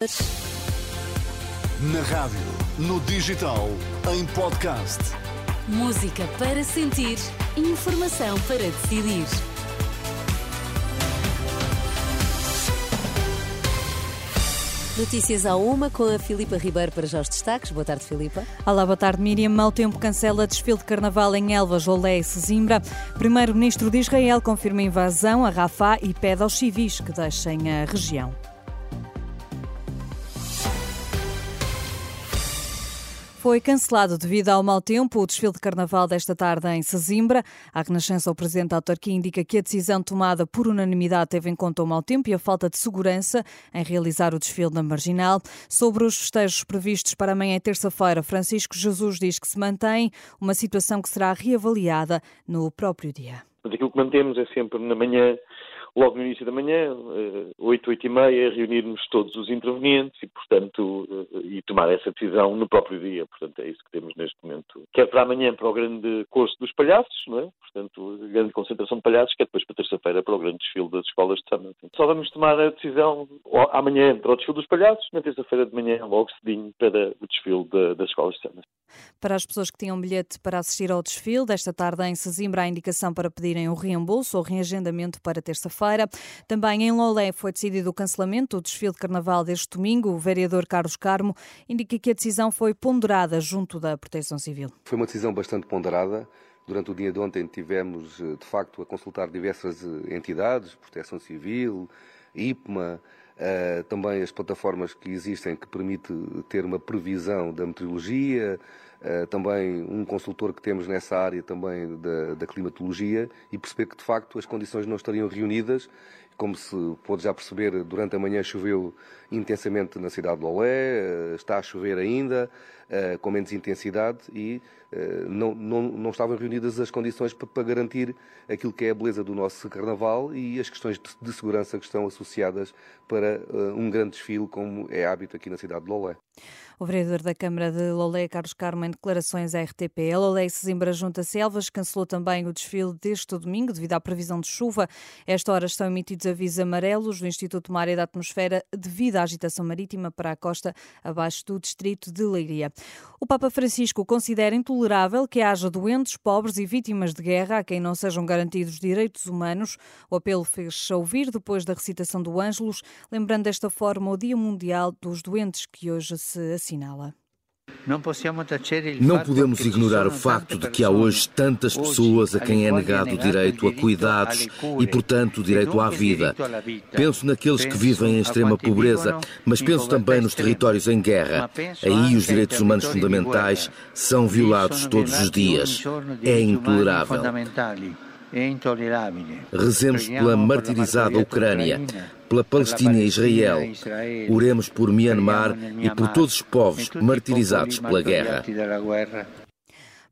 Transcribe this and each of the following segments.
Na rádio, no digital, em podcast. Música para sentir, informação para decidir. Notícias à uma com a Filipa Ribeiro para já os destaques. Boa tarde, Filipa. Olá, boa tarde, Miriam. Mau tempo cancela desfile de carnaval em Elvas, Olé e Sesimbra. Primeiro-ministro de Israel confirma invasão a Rafah e pede aos civis que deixem a região. Foi cancelado devido ao mau tempo o desfile de carnaval desta tarde em Sesimbra. A Renascença, o presidente da autarquia, indica que a decisão tomada por unanimidade teve em conta o mau tempo e a falta de segurança em realizar o desfile na Marginal. Sobre os festejos previstos para amanhã e terça-feira, Francisco Jesus diz que se mantém uma situação que será reavaliada no próprio dia. Aquilo que mantemos é sempre na manhã logo no início da manhã, 8, eh, 8 e meia, reunirmos todos os intervenientes e, portanto, eh, e tomar essa decisão no próprio dia. Portanto, é isso que temos neste momento. Quer para amanhã para o grande curso dos palhaços, não é? Portanto, grande concentração de palhaços, quer depois para terça-feira para o grande desfile das escolas de samba. Só vamos tomar a decisão amanhã para o desfile dos palhaços, na terça-feira de manhã, logo cedinho, para o desfile de, das escolas de samba. Para as pessoas que tinham bilhete para assistir ao desfile, desta tarde em Sesimbra, há indicação para pedirem o reembolso ou reagendamento para terça-feira. Também em Lolé foi decidido o cancelamento do desfile de carnaval deste domingo. O vereador Carlos Carmo indica que a decisão foi ponderada junto da Proteção Civil. Foi uma decisão bastante ponderada. Durante o dia de ontem tivemos, eh, de facto, a consultar diversas eh, entidades, Proteção Civil, IPMA, Uh, também as plataformas que existem que permite ter uma previsão da meteorologia, uh, também um consultor que temos nessa área também da, da, climatologia e perceber que de facto as condições não estariam reunidas. Como se pode já perceber, durante a manhã choveu intensamente na cidade de Lolé, uh, está a chover ainda, com menos intensidade e não, não, não, estavam reunidas as condições para, garantir aquilo que é a beleza do nosso carnaval e as questões de, segurança que estão associadas para um grande desfile, como é hábito aqui na cidade de Lolé. O vereador da Câmara de Lolé, Carlos Carmo, em declarações à RTP. A Lolé e Sesimbra junta Selvas cancelou também o desfile deste domingo devido à previsão de chuva. Esta hora estão emitidos avisos amarelos do Instituto Mar e da Atmosfera devido à agitação marítima para a costa abaixo do distrito de Leiria. O Papa Francisco considera intolerável que haja doentes, pobres e vítimas de guerra a quem não sejam garantidos direitos humanos. O apelo fez-se ouvir depois da recitação do Ângelos, lembrando desta forma o Dia Mundial dos Doentes que hoje se. Não podemos ignorar o facto de que há hoje tantas pessoas a quem é negado o direito a cuidados e, portanto, o direito à vida. Penso naqueles que vivem em extrema pobreza, mas penso também nos territórios em guerra. Aí os direitos humanos fundamentais são violados todos os dias. É intolerável. Rezemos pela martirizada Ucrânia, pela Palestina e Israel. Oremos por Myanmar e por todos os povos martirizados pela guerra.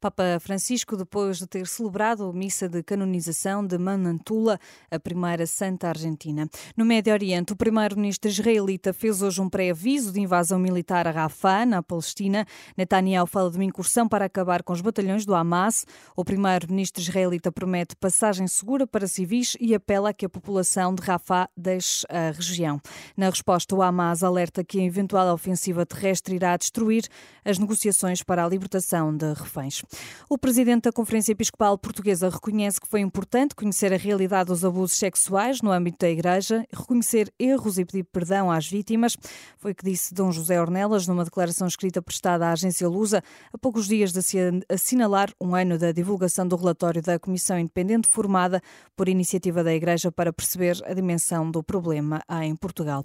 Papa Francisco, depois de ter celebrado a missa de canonização de Manantula, a primeira santa argentina. No Médio Oriente, o primeiro-ministro israelita fez hoje um pré-aviso de invasão militar a Rafah, na Palestina. Netanyahu fala de uma incursão para acabar com os batalhões do Hamas. O primeiro-ministro israelita promete passagem segura para civis e apela a que a população de Rafah deixe a região. Na resposta, o Hamas alerta que a eventual ofensiva terrestre irá destruir as negociações para a libertação de reféns. O presidente da Conferência Episcopal Portuguesa reconhece que foi importante conhecer a realidade dos abusos sexuais no âmbito da Igreja, reconhecer erros e pedir perdão às vítimas. Foi o que disse Dom José Ornelas numa declaração escrita prestada à agência Lusa a poucos dias de assinalar um ano da divulgação do relatório da Comissão Independente formada por iniciativa da Igreja para perceber a dimensão do problema em Portugal.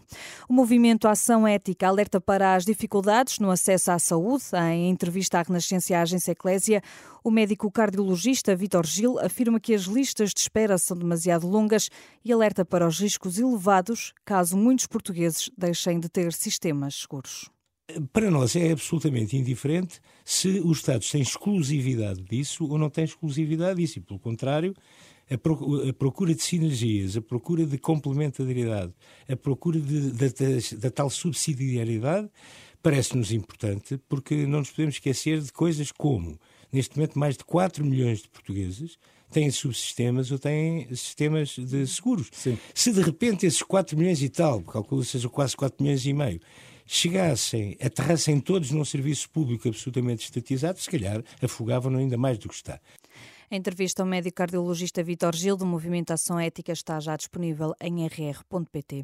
O movimento Ação Ética alerta para as dificuldades no acesso à saúde. Em entrevista à Renascença à agência Eclésia, o médico cardiologista Vitor Gil afirma que as listas de espera são demasiado longas e alerta para os riscos elevados caso muitos portugueses deixem de ter sistemas seguros. Para nós é absolutamente indiferente se os Estados têm exclusividade disso ou não têm exclusividade disso. E, pelo contrário, a procura de sinergias, a procura de complementariedade, a procura da tal subsidiariedade parece-nos importante porque não nos podemos esquecer de coisas como Neste momento, mais de 4 milhões de portugueses têm subsistemas ou têm sistemas de seguros. Sim. Se de repente esses 4 milhões e tal, calculo seja quase 4 milhões e meio, chegassem, aterrassem todos num serviço público absolutamente estatizado, se calhar afogavam ainda mais do que está. A entrevista ao médico cardiologista Vitor Gil, do Movimento Ação Ética, está já disponível em rr.pt.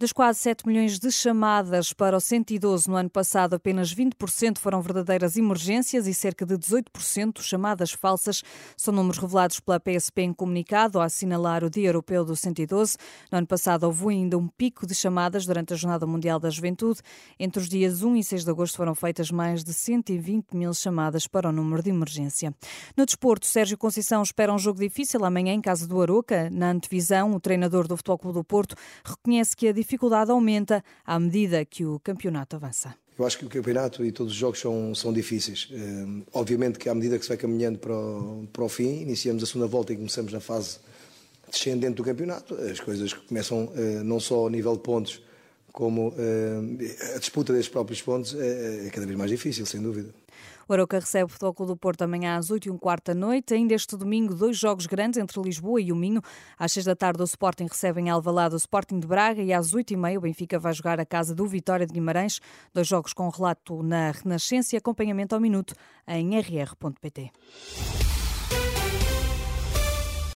Das quase 7 milhões de chamadas para o 112 no ano passado, apenas 20% foram verdadeiras emergências e cerca de 18% chamadas falsas. São números revelados pela PSP em comunicado ao assinalar o Dia Europeu do 112. No ano passado houve ainda um pico de chamadas durante a Jornada Mundial da Juventude. Entre os dias 1 e 6 de agosto foram feitas mais de 120 mil chamadas para o número de emergência. No desporto, Sérgio Conceição espera um jogo difícil amanhã em casa do Aroca. Na antevisão, o treinador do Futebol Clube do Porto reconhece que a dificuldade aumenta à medida que o campeonato avança. Eu acho que o campeonato e todos os jogos são, são difíceis. Uh, obviamente que à medida que se vai caminhando para o, para o fim, iniciamos a segunda volta e começamos na fase descendente do campeonato, as coisas começam uh, não só a nível de pontos, como uh, a disputa desses próprios pontos é, é cada vez mais difícil, sem dúvida. O Aroca recebe o Futebol Clube do Porto amanhã às 8 e um quarto da noite. Ainda este domingo, dois jogos grandes entre Lisboa e o Minho. Às 6 da tarde, o Sporting recebe em Alvalade o Sporting de Braga e às 8 e meia o Benfica vai jogar a casa do Vitória de Guimarães. Dois jogos com relato na Renascença e acompanhamento ao minuto em rr.pt.